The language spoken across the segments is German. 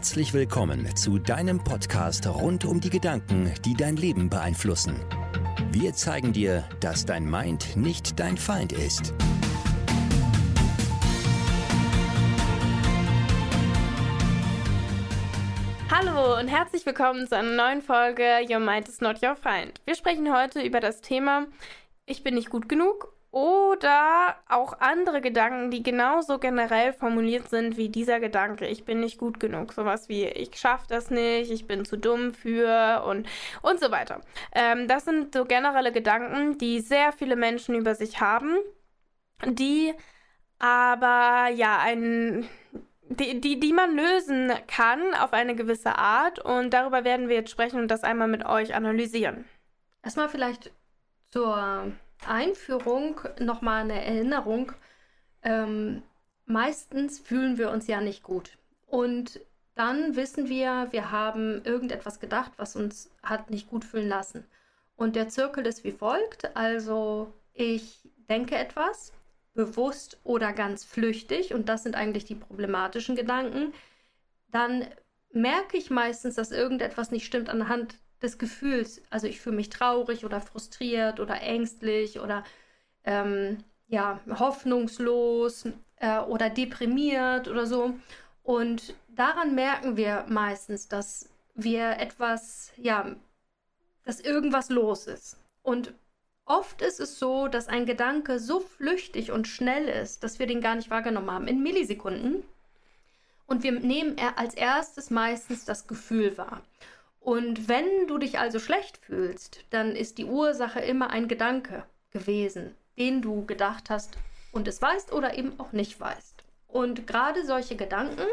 Herzlich willkommen zu deinem Podcast rund um die Gedanken, die dein Leben beeinflussen. Wir zeigen dir, dass dein Mind nicht dein Feind ist. Hallo und herzlich willkommen zu einer neuen Folge Your Mind is not your friend. Wir sprechen heute über das Thema Ich bin nicht gut genug oder auch andere Gedanken, die genauso generell formuliert sind wie dieser Gedanke, ich bin nicht gut genug. Sowas wie, ich schaffe das nicht, ich bin zu dumm für und, und so weiter. Ähm, das sind so generelle Gedanken, die sehr viele Menschen über sich haben, die aber ja ein die, die, die man lösen kann auf eine gewisse Art. Und darüber werden wir jetzt sprechen und das einmal mit euch analysieren. Erstmal vielleicht zur Einführung nochmal eine Erinnerung. Ähm, meistens fühlen wir uns ja nicht gut. Und dann wissen wir, wir haben irgendetwas gedacht, was uns hat nicht gut fühlen lassen. Und der Zirkel ist wie folgt. Also ich denke etwas, bewusst oder ganz flüchtig, und das sind eigentlich die problematischen Gedanken. Dann merke ich meistens, dass irgendetwas nicht stimmt anhand des Gefühls. Also ich fühle mich traurig oder frustriert oder ängstlich oder ähm, ja, hoffnungslos äh, oder deprimiert oder so. Und daran merken wir meistens, dass wir etwas, ja, dass irgendwas los ist. Und oft ist es so, dass ein Gedanke so flüchtig und schnell ist, dass wir den gar nicht wahrgenommen haben, in Millisekunden. Und wir nehmen als erstes meistens das Gefühl wahr. Und wenn du dich also schlecht fühlst, dann ist die Ursache immer ein Gedanke gewesen, den du gedacht hast und es weißt oder eben auch nicht weißt. Und gerade solche Gedanken,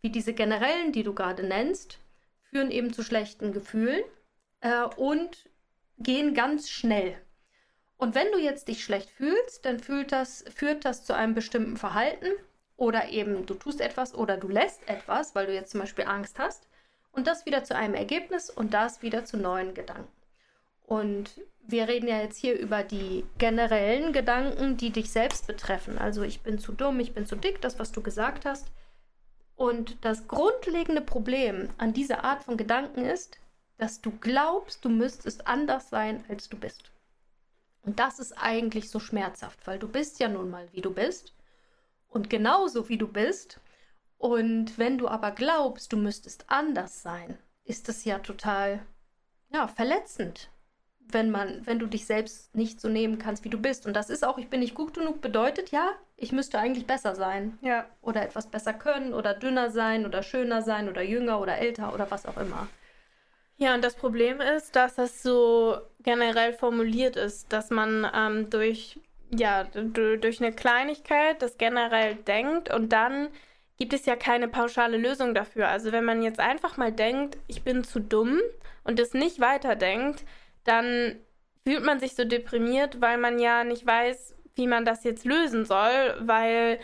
wie diese generellen, die du gerade nennst, führen eben zu schlechten Gefühlen äh, und gehen ganz schnell. Und wenn du jetzt dich schlecht fühlst, dann führt das, führt das zu einem bestimmten Verhalten oder eben du tust etwas oder du lässt etwas, weil du jetzt zum Beispiel Angst hast und das wieder zu einem Ergebnis und das wieder zu neuen Gedanken. Und wir reden ja jetzt hier über die generellen Gedanken, die dich selbst betreffen. Also ich bin zu dumm, ich bin zu dick, das, was du gesagt hast. Und das grundlegende Problem an dieser Art von Gedanken ist, dass du glaubst, du müsstest anders sein, als du bist. Und das ist eigentlich so schmerzhaft, weil du bist ja nun mal, wie du bist. Und genauso wie du bist, und wenn du aber glaubst, du müsstest anders sein, ist das ja total ja, verletzend, wenn man, wenn du dich selbst nicht so nehmen kannst, wie du bist. Und das ist auch, ich bin nicht gut genug, bedeutet ja, ich müsste eigentlich besser sein. Ja. Oder etwas besser können oder dünner sein oder schöner sein oder jünger oder älter oder was auch immer. Ja, und das Problem ist, dass das so generell formuliert ist, dass man ähm, durch, ja, durch eine Kleinigkeit das generell denkt und dann gibt es ja keine pauschale Lösung dafür. Also wenn man jetzt einfach mal denkt, ich bin zu dumm und es nicht weiterdenkt, dann fühlt man sich so deprimiert, weil man ja nicht weiß, wie man das jetzt lösen soll, weil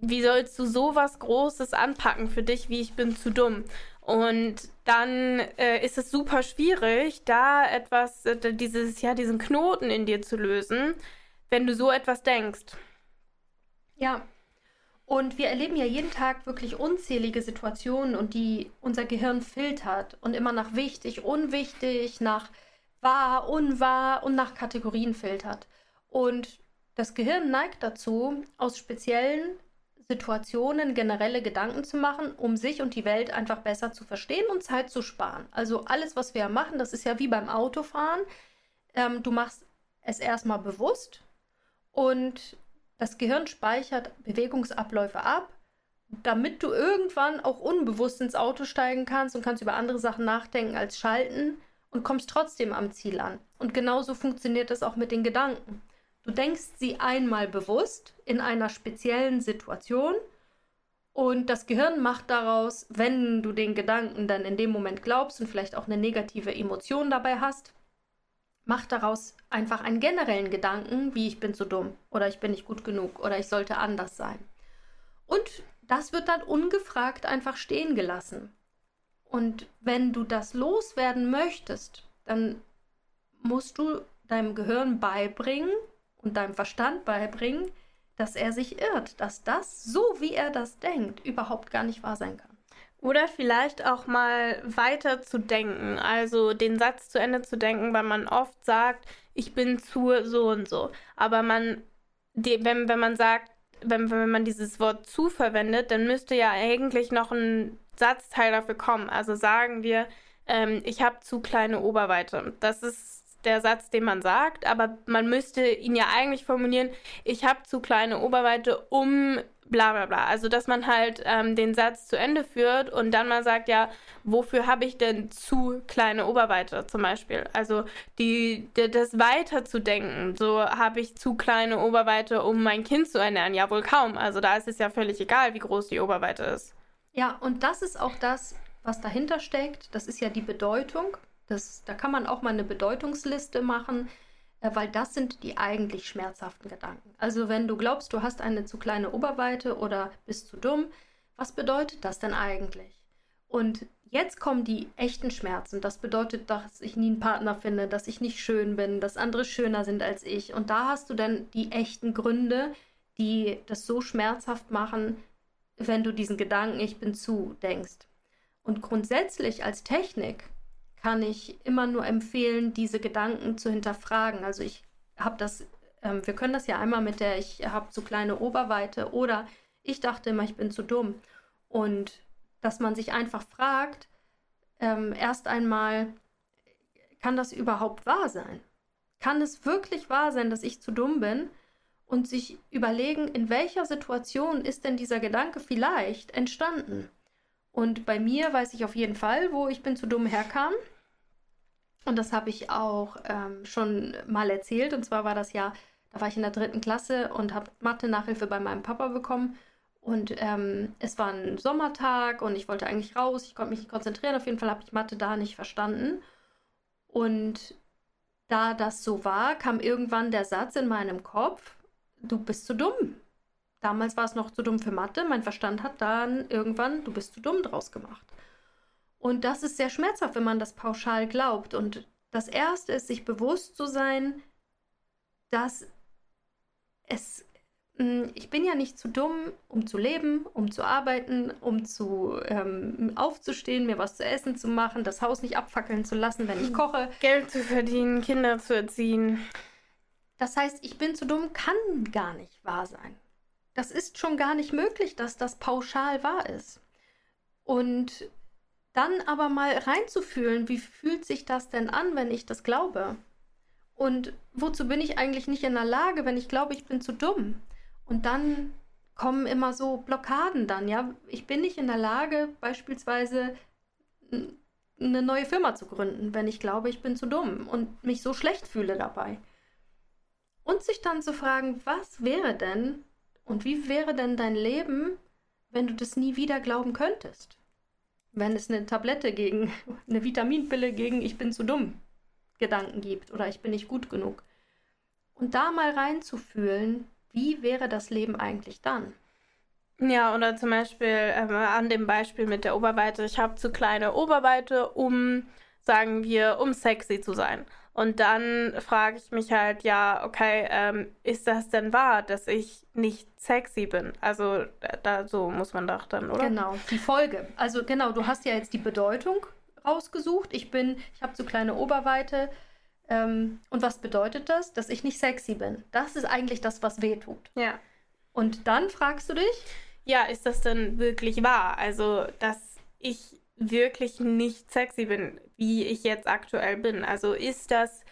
wie sollst du sowas Großes anpacken für dich, wie ich bin zu dumm? Und dann äh, ist es super schwierig, da etwas, äh, dieses, ja, diesen Knoten in dir zu lösen, wenn du so etwas denkst. Ja, und wir erleben ja jeden Tag wirklich unzählige Situationen und die unser Gehirn filtert und immer nach wichtig, unwichtig, nach wahr, unwahr und nach Kategorien filtert. Und das Gehirn neigt dazu, aus speziellen Situationen generelle Gedanken zu machen, um sich und die Welt einfach besser zu verstehen und Zeit zu sparen. Also alles, was wir machen, das ist ja wie beim Autofahren. Ähm, du machst es erstmal bewusst und das Gehirn speichert Bewegungsabläufe ab, damit du irgendwann auch unbewusst ins Auto steigen kannst und kannst über andere Sachen nachdenken als schalten und kommst trotzdem am Ziel an. Und genauso funktioniert das auch mit den Gedanken. Du denkst sie einmal bewusst in einer speziellen Situation und das Gehirn macht daraus, wenn du den Gedanken dann in dem Moment glaubst und vielleicht auch eine negative Emotion dabei hast, macht daraus einfach einen generellen Gedanken, wie ich bin zu dumm oder ich bin nicht gut genug oder ich sollte anders sein. Und das wird dann ungefragt einfach stehen gelassen. Und wenn du das loswerden möchtest, dann musst du deinem Gehirn beibringen und deinem Verstand beibringen, dass er sich irrt, dass das, so wie er das denkt, überhaupt gar nicht wahr sein kann. Oder vielleicht auch mal weiter zu denken, also den Satz zu Ende zu denken, weil man oft sagt, ich bin zu so und so. Aber man, die, wenn, wenn man sagt, wenn, wenn man dieses Wort zu verwendet, dann müsste ja eigentlich noch ein Satzteil dafür kommen. Also sagen wir, ähm, ich habe zu kleine Oberweite. Das ist der Satz, den man sagt, aber man müsste ihn ja eigentlich formulieren, ich habe zu kleine Oberweite, um bla bla bla. Also, dass man halt ähm, den Satz zu Ende führt und dann mal sagt, ja, wofür habe ich denn zu kleine Oberweite zum Beispiel? Also, die, die das weiterzudenken. So habe ich zu kleine Oberweite, um mein Kind zu ernähren. Ja, wohl kaum. Also, da ist es ja völlig egal, wie groß die Oberweite ist. Ja, und das ist auch das, was dahinter steckt. Das ist ja die Bedeutung. Das, da kann man auch mal eine Bedeutungsliste machen äh, weil das sind die eigentlich schmerzhaften Gedanken. Also wenn du glaubst, du hast eine zu kleine Oberweite oder bist zu dumm, was bedeutet das denn eigentlich? Und jetzt kommen die echten Schmerzen. Das bedeutet, dass ich nie einen Partner finde, dass ich nicht schön bin, dass andere schöner sind als ich. Und da hast du dann die echten Gründe, die das so schmerzhaft machen, wenn du diesen Gedanken, ich bin zu, denkst. Und grundsätzlich als Technik kann ich immer nur empfehlen, diese Gedanken zu hinterfragen. Also ich habe das, ähm, wir können das ja einmal mit der, ich habe zu kleine Oberweite oder ich dachte immer, ich bin zu dumm. Und dass man sich einfach fragt, ähm, erst einmal, kann das überhaupt wahr sein? Kann es wirklich wahr sein, dass ich zu dumm bin? Und sich überlegen, in welcher Situation ist denn dieser Gedanke vielleicht entstanden? Und bei mir weiß ich auf jeden Fall, wo ich bin zu dumm herkam. Und das habe ich auch ähm, schon mal erzählt. Und zwar war das ja, da war ich in der dritten Klasse und habe Mathe-Nachhilfe bei meinem Papa bekommen. Und ähm, es war ein Sommertag und ich wollte eigentlich raus. Ich konnte mich nicht konzentrieren. Auf jeden Fall habe ich Mathe da nicht verstanden. Und da das so war, kam irgendwann der Satz in meinem Kopf, du bist zu dumm. Damals war es noch zu dumm für Mathe. Mein Verstand hat dann irgendwann, du bist zu dumm draus gemacht. Und das ist sehr schmerzhaft, wenn man das pauschal glaubt. Und das Erste ist, sich bewusst zu sein, dass es, hm, ich bin ja nicht zu dumm, um zu leben, um zu arbeiten, um zu ähm, aufzustehen, mir was zu essen zu machen, das Haus nicht abfackeln zu lassen, wenn ich koche. Geld zu verdienen, Kinder zu erziehen. Das heißt, ich bin zu dumm, kann gar nicht wahr sein. Das ist schon gar nicht möglich, dass das pauschal wahr ist. Und dann aber mal reinzufühlen, wie fühlt sich das denn an, wenn ich das glaube? Und wozu bin ich eigentlich nicht in der Lage, wenn ich glaube, ich bin zu dumm? Und dann kommen immer so Blockaden dann, ja. Ich bin nicht in der Lage, beispielsweise eine neue Firma zu gründen, wenn ich glaube, ich bin zu dumm und mich so schlecht fühle dabei. Und sich dann zu fragen, was wäre denn, und wie wäre denn dein Leben, wenn du das nie wieder glauben könntest? Wenn es eine Tablette gegen, eine Vitaminpille gegen ich bin zu dumm Gedanken gibt oder ich bin nicht gut genug. Und da mal reinzufühlen, wie wäre das Leben eigentlich dann? Ja, oder zum Beispiel äh, an dem Beispiel mit der Oberweite. Ich habe zu kleine Oberweite, um, sagen wir, um sexy zu sein. Und dann frage ich mich halt, ja, okay, ähm, ist das denn wahr, dass ich nicht sexy bin? Also da so muss man doch dann, oder? Genau, die Folge. Also genau, du hast ja jetzt die Bedeutung rausgesucht. Ich bin, ich habe zu kleine Oberweite. Ähm, und was bedeutet das? Dass ich nicht sexy bin. Das ist eigentlich das, was weh tut. Ja. Und dann fragst du dich? Ja, ist das denn wirklich wahr? Also, dass ich wirklich nicht sexy bin, wie ich jetzt aktuell bin. Also ist das,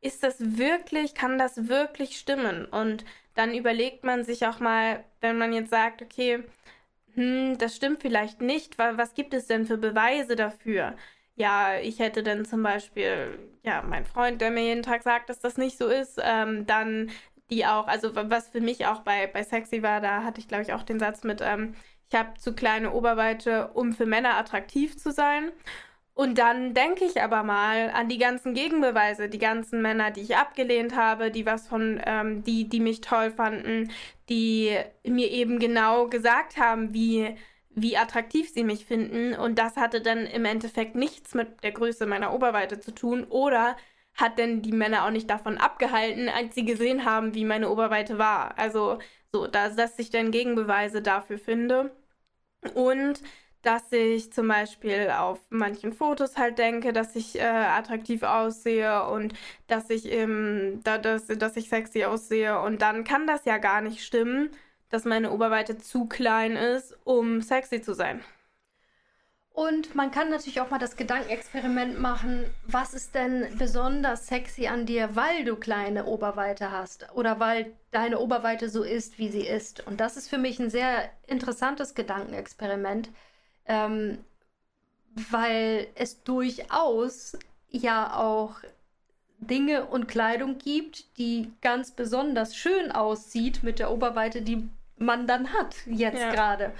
ist das wirklich, kann das wirklich stimmen? Und dann überlegt man sich auch mal, wenn man jetzt sagt, okay, hm, das stimmt vielleicht nicht, weil was gibt es denn für Beweise dafür? Ja, ich hätte dann zum Beispiel, ja, mein Freund, der mir jeden Tag sagt, dass das nicht so ist, ähm, dann die auch, also was für mich auch bei, bei Sexy war, da hatte ich, glaube ich, auch den Satz mit, ähm, ich habe zu kleine Oberweite, um für Männer attraktiv zu sein. Und dann denke ich aber mal an die ganzen Gegenbeweise, die ganzen Männer, die ich abgelehnt habe, die was von, ähm, die, die mich toll fanden, die mir eben genau gesagt haben, wie, wie attraktiv sie mich finden. Und das hatte dann im Endeffekt nichts mit der Größe meiner Oberweite zu tun. Oder hat denn die Männer auch nicht davon abgehalten, als sie gesehen haben, wie meine Oberweite war. Also so, dass, dass ich dann Gegenbeweise dafür finde. Und dass ich zum Beispiel auf manchen Fotos halt denke, dass ich äh, attraktiv aussehe und dass ich ähm, da, dass, dass ich sexy aussehe. Und dann kann das ja gar nicht stimmen, dass meine Oberweite zu klein ist, um sexy zu sein. Und man kann natürlich auch mal das Gedankenexperiment machen, was ist denn besonders sexy an dir, weil du kleine Oberweite hast oder weil deine Oberweite so ist, wie sie ist. Und das ist für mich ein sehr interessantes Gedankenexperiment, ähm, weil es durchaus ja auch Dinge und Kleidung gibt, die ganz besonders schön aussieht mit der Oberweite, die man dann hat jetzt ja. gerade.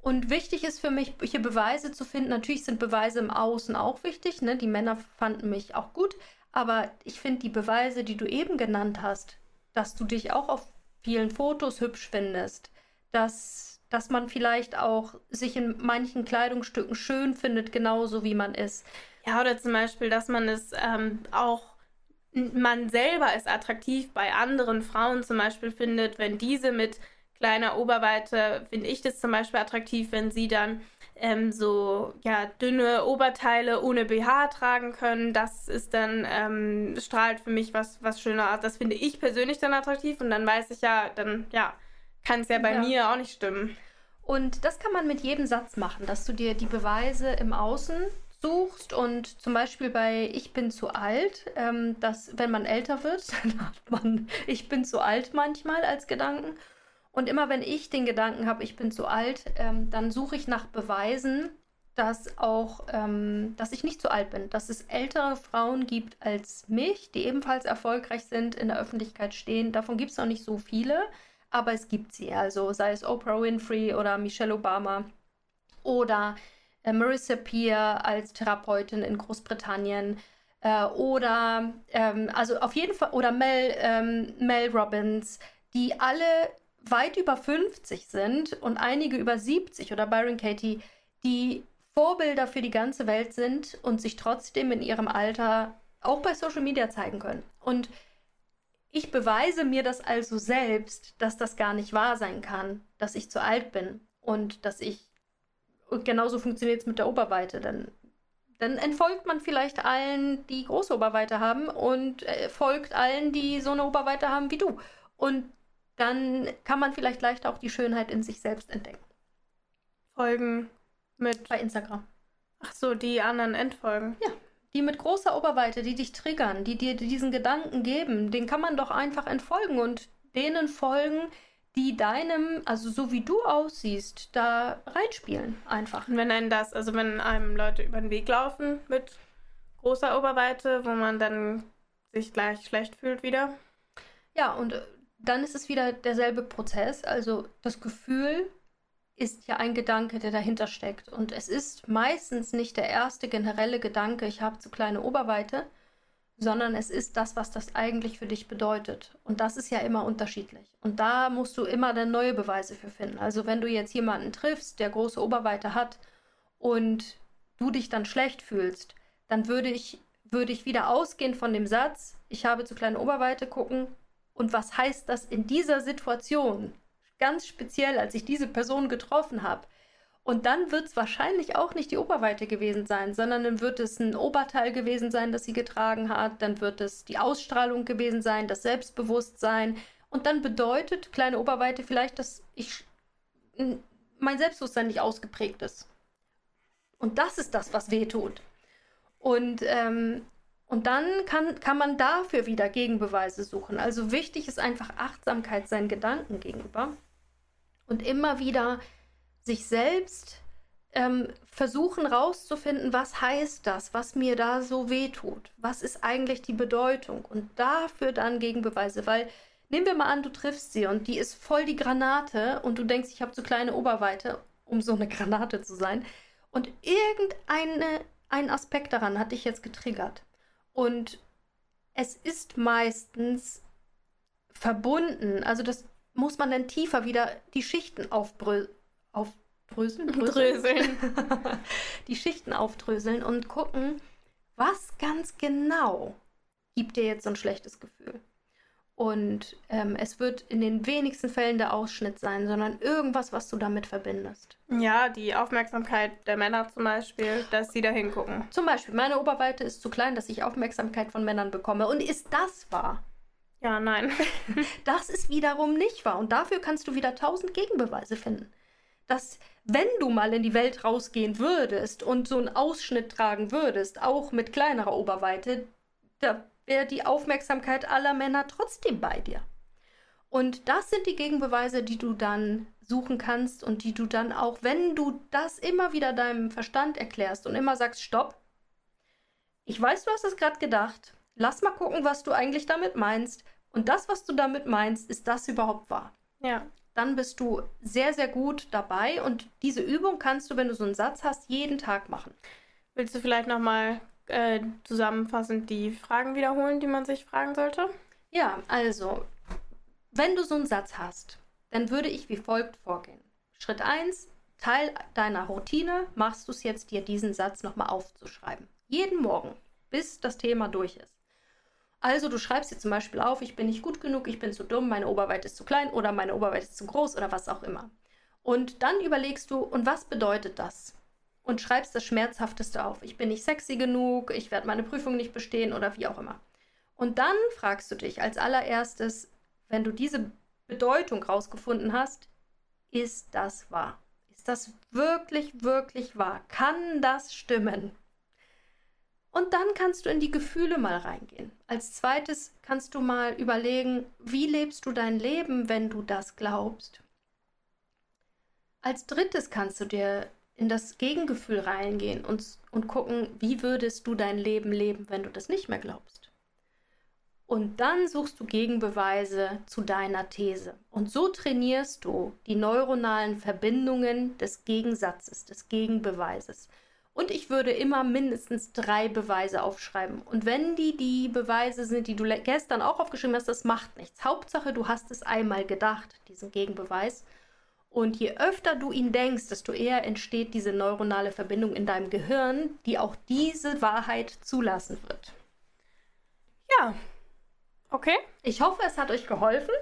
Und wichtig ist für mich, hier Beweise zu finden. Natürlich sind Beweise im Außen auch wichtig. Ne? Die Männer fanden mich auch gut. Aber ich finde die Beweise, die du eben genannt hast, dass du dich auch auf vielen Fotos hübsch findest, dass, dass man vielleicht auch sich in manchen Kleidungsstücken schön findet, genauso wie man ist. Ja, oder zum Beispiel, dass man es ähm, auch, man selber ist attraktiv bei anderen Frauen zum Beispiel findet, wenn diese mit kleiner Oberweite finde ich das zum Beispiel attraktiv, wenn sie dann ähm, so ja dünne Oberteile ohne BH tragen können. Das ist dann ähm, strahlt für mich was was schöner. Das finde ich persönlich dann attraktiv und dann weiß ich ja, dann ja kann es ja bei ja. mir auch nicht stimmen. Und das kann man mit jedem Satz machen, dass du dir die Beweise im Außen suchst und zum Beispiel bei Ich bin zu alt, ähm, dass wenn man älter wird, dann hat man Ich bin zu alt manchmal als Gedanken. Und immer wenn ich den Gedanken habe, ich bin zu alt, ähm, dann suche ich nach Beweisen, dass auch, ähm, dass ich nicht zu alt bin, dass es ältere Frauen gibt als mich, die ebenfalls erfolgreich sind, in der Öffentlichkeit stehen. Davon gibt es noch nicht so viele, aber es gibt sie. Also sei es Oprah Winfrey oder Michelle Obama oder äh, Marissa Peer als Therapeutin in Großbritannien. Äh, oder ähm, also auf jeden Fall oder Mel, ähm, Mel Robbins, die alle weit über 50 sind und einige über 70 oder Byron Katie, die Vorbilder für die ganze Welt sind und sich trotzdem in ihrem Alter auch bei Social Media zeigen können. Und ich beweise mir das also selbst, dass das gar nicht wahr sein kann, dass ich zu alt bin und dass ich und genauso funktioniert es mit der Oberweite. Dann, dann entfolgt man vielleicht allen, die große Oberweite haben und äh, folgt allen, die so eine Oberweite haben wie du. Und dann kann man vielleicht leichter auch die Schönheit in sich selbst entdecken. Folgen mit. Bei Instagram. Ach so, die anderen Endfolgen. Ja. Die mit großer Oberweite, die dich triggern, die dir diesen Gedanken geben, den kann man doch einfach entfolgen und denen folgen, die deinem, also so wie du aussiehst, da reinspielen einfach. Und wenn einen das, also wenn einem Leute über den Weg laufen mit großer Oberweite, wo man dann sich gleich schlecht fühlt wieder. Ja, und dann ist es wieder derselbe Prozess. Also das Gefühl ist ja ein Gedanke, der dahinter steckt. Und es ist meistens nicht der erste generelle Gedanke, ich habe zu kleine Oberweite, sondern es ist das, was das eigentlich für dich bedeutet. Und das ist ja immer unterschiedlich. Und da musst du immer dann neue Beweise für finden. Also wenn du jetzt jemanden triffst, der große Oberweite hat und du dich dann schlecht fühlst, dann würde ich, würde ich wieder ausgehen von dem Satz, ich habe zu kleine Oberweite gucken, und was heißt das in dieser Situation? Ganz speziell, als ich diese Person getroffen habe. Und dann wird es wahrscheinlich auch nicht die Oberweite gewesen sein, sondern dann wird es ein Oberteil gewesen sein, das sie getragen hat. Dann wird es die Ausstrahlung gewesen sein, das Selbstbewusstsein. Und dann bedeutet kleine Oberweite vielleicht, dass ich mein Selbstbewusstsein nicht ausgeprägt ist. Und das ist das, was weh tut. Und ähm, und dann kann, kann man dafür wieder Gegenbeweise suchen. Also wichtig ist einfach Achtsamkeit seinen Gedanken gegenüber und immer wieder sich selbst ähm, versuchen rauszufinden, was heißt das, was mir da so weh tut, was ist eigentlich die Bedeutung und dafür dann Gegenbeweise, weil nehmen wir mal an, du triffst sie und die ist voll die Granate und du denkst, ich habe zu kleine Oberweite, um so eine Granate zu sein und irgendein Aspekt daran hat dich jetzt getriggert und es ist meistens verbunden, also das muss man dann tiefer wieder die Schichten aufbrö aufdröseln. Dröseln. die Schichten aufdröseln und gucken, was ganz genau gibt dir jetzt so ein schlechtes Gefühl. Und ähm, es wird in den wenigsten Fällen der Ausschnitt sein, sondern irgendwas, was du damit verbindest. Ja, die Aufmerksamkeit der Männer zum Beispiel, dass sie da hingucken. Zum Beispiel, meine Oberweite ist zu klein, dass ich Aufmerksamkeit von Männern bekomme. Und ist das wahr? Ja, nein. das ist wiederum nicht wahr. Und dafür kannst du wieder tausend Gegenbeweise finden. Dass, wenn du mal in die Welt rausgehen würdest und so einen Ausschnitt tragen würdest, auch mit kleinerer Oberweite, da wäre die Aufmerksamkeit aller Männer trotzdem bei dir. Und das sind die Gegenbeweise, die du dann suchen kannst und die du dann auch, wenn du das immer wieder deinem Verstand erklärst und immer sagst, stopp, ich weiß, du hast es gerade gedacht, lass mal gucken, was du eigentlich damit meinst. Und das, was du damit meinst, ist das überhaupt wahr? Ja. Dann bist du sehr, sehr gut dabei und diese Übung kannst du, wenn du so einen Satz hast, jeden Tag machen. Willst du vielleicht nochmal äh, zusammenfassend die Fragen wiederholen, die man sich fragen sollte? Ja, also, wenn du so einen Satz hast, dann würde ich wie folgt vorgehen. Schritt 1, Teil deiner Routine, machst du es jetzt, dir diesen Satz nochmal aufzuschreiben. Jeden Morgen, bis das Thema durch ist. Also du schreibst dir zum Beispiel auf, ich bin nicht gut genug, ich bin zu dumm, meine Oberweite ist zu klein oder meine Oberweite ist zu groß oder was auch immer. Und dann überlegst du, und was bedeutet das? Und schreibst das Schmerzhafteste auf. Ich bin nicht sexy genug, ich werde meine Prüfung nicht bestehen oder wie auch immer. Und dann fragst du dich als allererstes, wenn du diese Bedeutung rausgefunden hast, ist das wahr? Ist das wirklich, wirklich wahr? Kann das stimmen? Und dann kannst du in die Gefühle mal reingehen. Als zweites kannst du mal überlegen, wie lebst du dein Leben, wenn du das glaubst? Als drittes kannst du dir in das Gegengefühl reingehen und, und gucken, wie würdest du dein Leben leben, wenn du das nicht mehr glaubst. Und dann suchst du Gegenbeweise zu deiner These. Und so trainierst du die neuronalen Verbindungen des Gegensatzes, des Gegenbeweises. Und ich würde immer mindestens drei Beweise aufschreiben. Und wenn die die Beweise sind, die du gestern auch aufgeschrieben hast, das macht nichts. Hauptsache, du hast es einmal gedacht, diesen Gegenbeweis. Und je öfter du ihn denkst, desto eher entsteht diese neuronale Verbindung in deinem Gehirn, die auch diese Wahrheit zulassen wird. Ja, okay. Ich hoffe, es hat euch geholfen.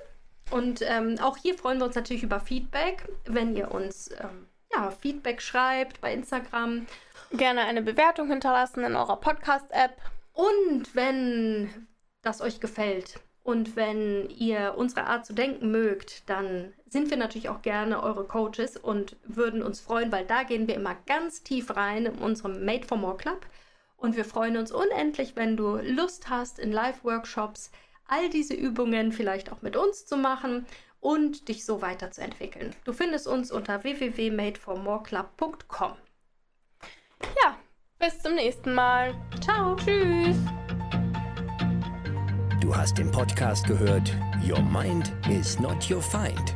Und ähm, auch hier freuen wir uns natürlich über Feedback, wenn ihr uns ähm, ja, Feedback schreibt bei Instagram. Gerne eine Bewertung hinterlassen in eurer Podcast-App. Und wenn das euch gefällt, und wenn ihr unsere Art zu denken mögt, dann sind wir natürlich auch gerne eure Coaches und würden uns freuen, weil da gehen wir immer ganz tief rein in unserem Made for More Club. Und wir freuen uns unendlich, wenn du Lust hast, in Live-Workshops all diese Übungen vielleicht auch mit uns zu machen und dich so weiterzuentwickeln. Du findest uns unter www.madeformoreclub.com. Ja, bis zum nächsten Mal. Ciao. Tschüss. Du hast den Podcast gehört Your Mind is not your Find